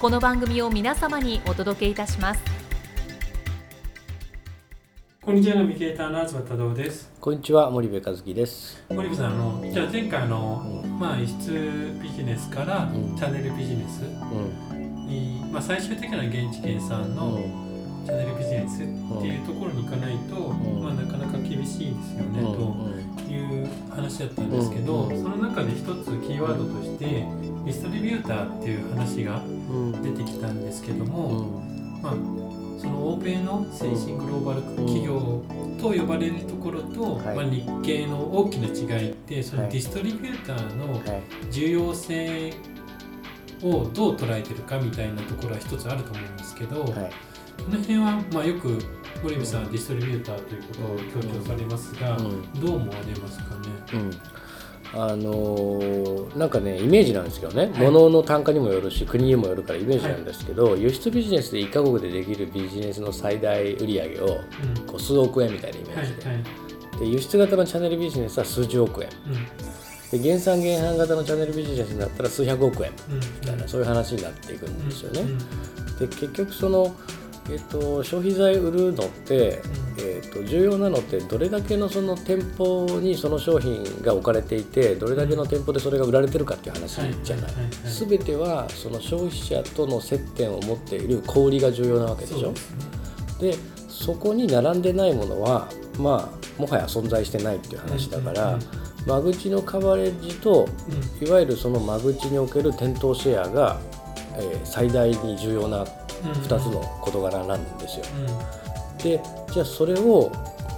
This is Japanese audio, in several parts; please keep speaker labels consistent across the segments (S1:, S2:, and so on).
S1: この番組を皆様にお届けいたします。
S2: こんにちはナビゲーターの東忠夫です。
S3: こんにちは森部和樹です。
S2: 森部さんあのじゃあ前回の、
S3: うん。
S2: まあ輸出ビジネスから、
S3: うん。
S2: チャンネルビジネス
S3: うん。
S2: に、まあ、最終的な現地県産のチャンネルビジネスっていうところに行かないと、
S3: ん。
S2: まあ、なかなか厳しいですよね、
S3: うん。
S2: という話だったんですけど、
S3: うん。
S2: その中で一つキーワードとしてディストリビューターっていう話が
S3: うん。
S2: 出てきたんですけど
S3: う
S2: も、
S3: ん。
S2: まあ、その欧米の先進グローバル企業と呼ばれるところと、
S3: はい。
S2: まあ、日系の大きな違いってその
S3: はい。
S2: ディストリビューターの
S3: はい。
S2: 重要性をどう捉えてるかみたいなところは一つあると思うんですけど、
S3: はい。
S2: この辺はまあよく森部さんはディストリビューターということを強調されますが、
S3: うん。
S2: どう思われますかね？
S3: うん。あのーなんかねイメージなんですけどね、
S2: はい。
S3: 物の単価にもよるし国にもよるからイメージなんですけど、輸出ビジネスで1カ国でできるビジネスの最大売上を
S2: うん。
S3: こう数億円みたいなイメ
S2: はい
S3: ージで,、
S2: はい
S3: で輸出型のチャンネルビジネスは数十億円。
S2: うん。
S3: で原産原販型のチャンネルビジネスになったら数百億円
S2: うん
S3: みたいな、そういう話になっていくんですよね。
S2: うん。
S3: で結局その、えっと消費財売るのって、えっと重要なのってどれだけのその店舗にその商品が置かれていてどれだけの店舗でそれが売られてるかっていう話じゃない。全てはその消費者との接点を持っている小売りが重要なわけでしょ。
S2: ですね。
S3: でそこに並んでないものはまあもはや存在してないっていう話だから、
S2: うん
S3: 間口のカバレッジと
S2: うん。
S3: いわゆるその間口における店頭シェアが、えー最大に重要な2つの事柄なんですよ。でじゃあそれを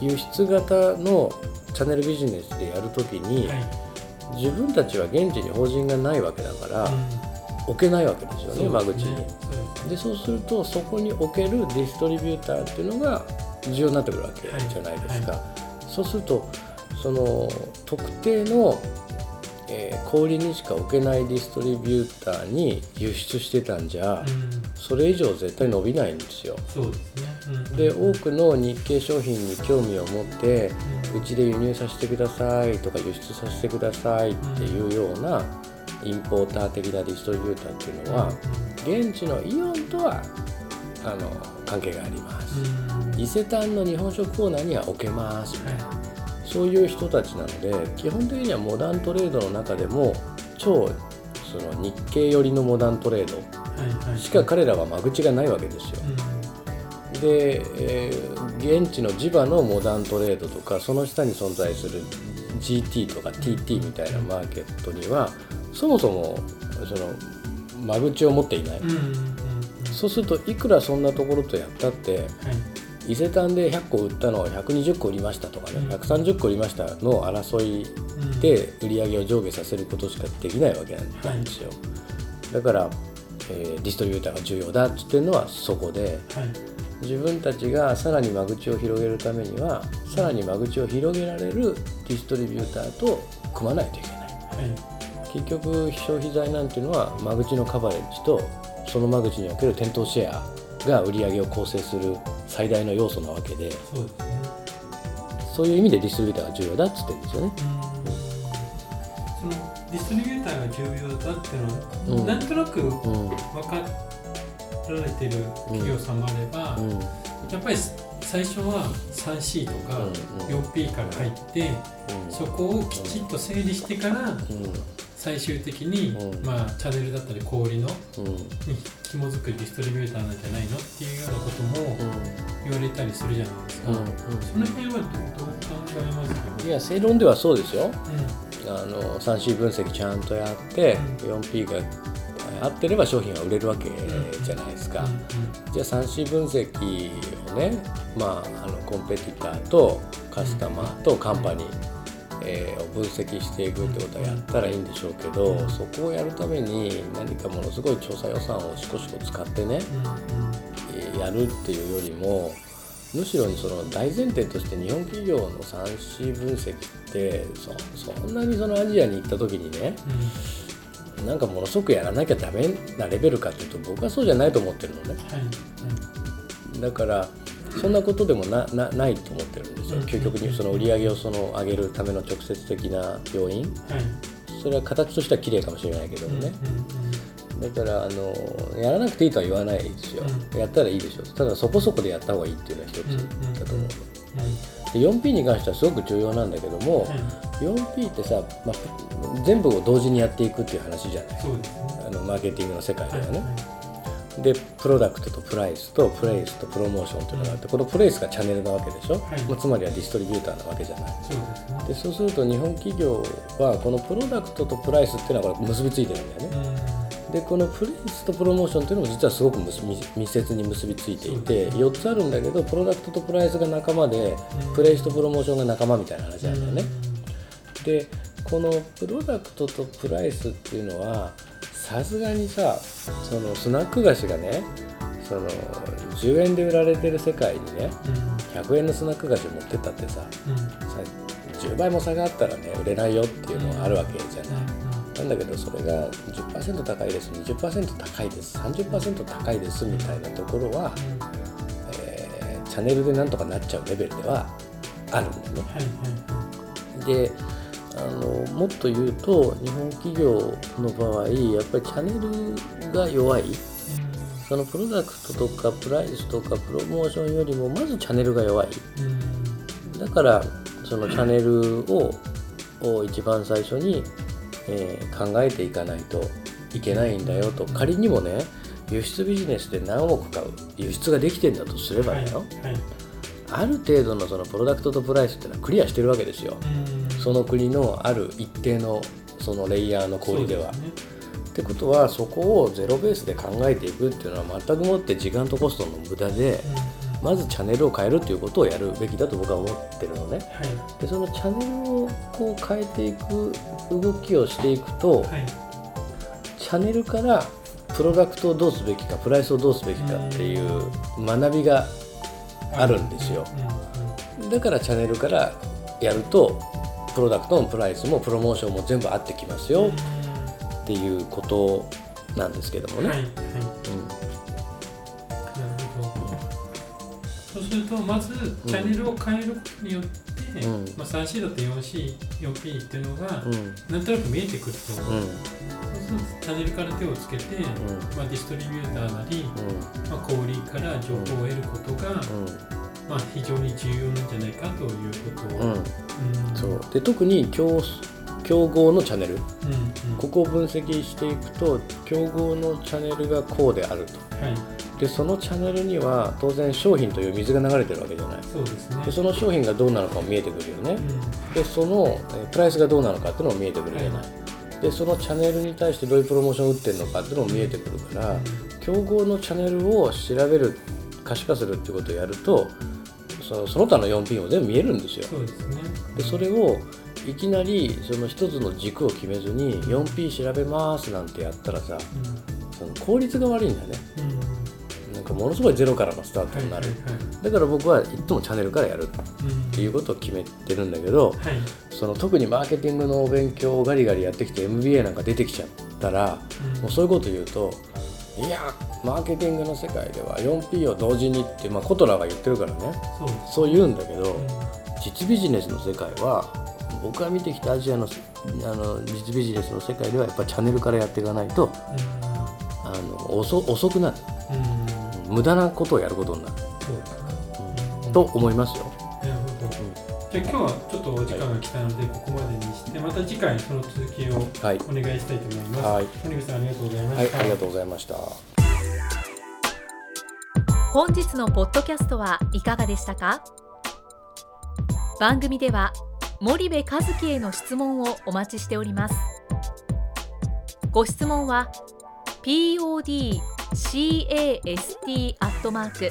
S3: 輸出型のチャンネルビジネスでやるとき
S2: うん
S3: に、
S2: はい。
S3: 自分たちは現地に法人がないわけだから、
S2: うん。
S3: 置けないわけですよね
S2: そう
S3: 間口に。
S2: でそうです
S3: でそうするとそこに置けるディストリビューターっていうのが重要になってくるわけじゃないですか。そうするとその特定の、えー小売りにしか置けないディストリビューターに輸出してたんじゃ、
S2: うん。
S3: それ以上絶対伸びないんですよ。
S2: そうですね。うん。
S3: で多くの日系商品に興味を持って
S2: う
S3: ちで輸入させてくださいとか輸出させてくださいっていうようなインポーター的なディストリビューターっていうのは現地のイオンとはあの関係があります。
S2: うん。
S3: 伊勢丹の日本食コーナーには置けます。みたい。な
S2: は
S3: そういう人たちなので基本的にはモダントレードの中でも超その日系寄りのモダントレードしか彼らは間口がないわけですよ。
S2: うん。
S3: で、えー現地の地場のモダントレードとかその下に存在する GT とか TT みたいなマーケットにはそもそもその間口を持っていない、そうするといくらそんなところとやったって
S2: はい
S3: 伊勢丹で100個売ったのを120個売りましたとかね、
S2: うん。
S3: 130個売りましたの争い
S2: うん。
S3: で売り上げを上下させることしかできないわけなんですよ、だから、えーディストリビューターが重要だって言ってるのはそこで
S2: はい。
S3: 自分たちがさらに間口を広げるためにはさらに間口を広げられるディストリビューターと組まないといけない。
S2: はい。
S3: 結局消費財なんていうのは間口のカバレッジとその間口における店頭シェアが売り上げを構成する最大の要素なわけで
S2: そうですね。
S3: そういう意味でディストリビューターが重要だっつってるんですよね。
S2: そのディストリビューターが重要だっていうのは、
S3: うん。
S2: なんとなく分
S3: うん。
S2: かられてる企業さんもあれば、
S3: うん。
S2: やっぱり最初は 3C とか
S3: うん。うん。
S2: 4P から入って、そこをきちっと整理してから
S3: うん
S2: 最終的に、
S3: うん。
S2: まあ、チャンネルだったり小売りの
S3: うん。
S2: に紐づくディストリビューターなんじゃないのっていうようなことも言われたりするじゃないですか、
S3: うん
S2: その辺はどどう考えますか
S3: いや正論ではそうですよ。
S2: う
S3: あの 3C 分析ちゃんとやって、4P が合ってれば商品は売れるわけじゃないですか、
S2: ん
S3: じゃあ 3C 分析をね、まあ、あのコンペティターとカスタマーとカンパニー、えーを分析していくってことはやったらいいんでしょうけど、
S2: うん
S3: そこをやるために何かものすごい調査予算をしこしこ使ってね、
S2: うん
S3: えーやるっていうよりもむしろその大前提として日本企業の 3C 分析ってそそんなにそのアジアに行った時にね
S2: うん。
S3: なんかものすごくやらなきゃダメなレベルかっていうと僕はそうじゃないと思ってるのね。
S2: はい。
S3: だからそんなことでもななないと思ってるんですよ。
S2: うん。
S3: 究極にその売り上げをその上げるための直接的な要因。
S2: はい。
S3: それは形としては綺麗かもしれないけどもね。
S2: うん
S3: だからあのやらなくていいとは言わないですよ。
S2: う
S3: やったらいいでしょただそこそこでやった方がいいっていうのは一つだと思う。
S2: うん
S3: で 4P に関してはすごく重要なんだけども、
S2: はい。
S3: 4P ってさ、まあ、全部を同時にやっていくっていう話じゃない。あのマーケティングの世界で
S2: はい
S3: はね、でプロダクトとプライスとプレイスとプロモーションっていうのがあってこのプレイスがチャンネルなわけでしょ、
S2: はい。
S3: まあつまりはディストリビューターなわけじゃない。
S2: そうですね。
S3: でそうすると日本企業はこのプロダクトとプライスっていうのはこれ結びついてるんだよね。でこのプレイスとプロモーションっていうのも実はすごく密接に結びついていて4つあるんだけどプロダクトとプライスが仲間でプレイスとプロモーションが仲間みたいな話なんだよね。でこのプロダクトとプライスっていうのはさすがにさそのスナック菓子がねその10円で売られてる世界にね100円のスナック菓子を持ってったってささ10倍も差があったらね売れないよっていうのはあるわけじゃない。なんだけどそれが10%高いです20%高いです30%高いですみたいなところは、えーチャンネルでなんとかなっちゃうレベルではあるんだよね。であのもっと言うと日本企業の場合やっぱりチャンネルが弱い。そのプロダクトとかプライスとかプロモーションよりもまずチャンネルが弱い。だからそのチャンネルをを一番最初に、えー考えていかないといけないんだよと。仮にもね輸出ビジネスで何億買う。輸出ができてんだとすればだよ、ある程度のそのプロダクトとプライスっていうのはクリアしてるわけですよその国のある一定のそのレイヤーの小売りでは。ってことはそこをゼロベースで考えていくっていうのは全くもって時間とコストの無駄でまずチャンネルを変えるっていうことをやるべきだと僕は思ってるのね。でそのチャンネルをこう変えていく動きをしていくと、チャンネルからプロダクトをどうすべきかプライスをどうすべきかっていう学びがあるんですよ。だからチャンネルからやるとプロダクトもプライスもプロモーションも全部合ってきますよ。っていうことなんですけどもね。
S2: はいはい。
S3: うん。
S2: なるほど。そうするとまずチャンネルを変えることによって、
S3: うん。
S2: まあ、3C だと 4C、4P っていうのが
S3: うん。
S2: なんとなく見えてくるとう。
S3: ん。
S2: そうするとチャンネルから手をつけて、まあ、ディストリビューターなり、まあ、小売りから情報を得ることが、まあ、非常に重要なんじゃないかということを、
S3: うん。うん。
S2: うん
S3: そう。で特に競競合のチャンネル。
S2: うんうん。
S3: ここを分析していくと競合のチャンネルがこうであると。
S2: はい。
S3: でそのチャンネルには当然商品という水が流れてるわけじゃない。
S2: そうですね。
S3: でその商品がどうなのかも見えてくるよね。
S2: うん。
S3: でそのえープライスがどうなのかっていうのも見えてくるじゃない。でそのチャンネルに対してどういうプロモーションを打ってるのかっていうのも見えてくるから競合のチャンネルを調べる可視化するっていうことをやるとそのその他の 4P も全部見えるんですよ。
S2: そうですね。
S3: でそれをいきなりその一つの軸を決めずに 4P 調べますなんてやったらさその効率が悪いんだよね。
S2: うん。うん
S3: なんかものすごいゼロからのスタートになる。だから僕はいつもチャンネルからやるっていうことを決めてるんだけど
S2: はい。
S3: その特にマーケティングのお勉強をガリガリやってきて MBA なんか出てきちゃったら
S2: うん。
S3: もうそういうこと言うといやマーケティングの世界では 4P を同時にって、まあ、コトラが言ってるからね。
S2: そう
S3: 言うんだけど
S2: うん。
S3: 実ビジネスの世界は僕が見てきたアジアのあの実ビジネスの世界ではやっぱチャンネルからやっていかないとあの遅遅くなる。
S2: うん。うん
S3: 無駄なことをやることになる、と思いますよ。
S2: 今日はちょっとお時間が来たのでここまでにしてまた次回その続きを
S3: はい。
S2: お願いしたいと思います。
S3: はい。
S2: 森口さんありがとうございま
S3: はい
S2: した。
S3: ありがとうございました。
S1: 本日のポッドキャストはいかがでしたか？番組では森部和樹への質問をお待ちしております。ご質問は podcast アットマーク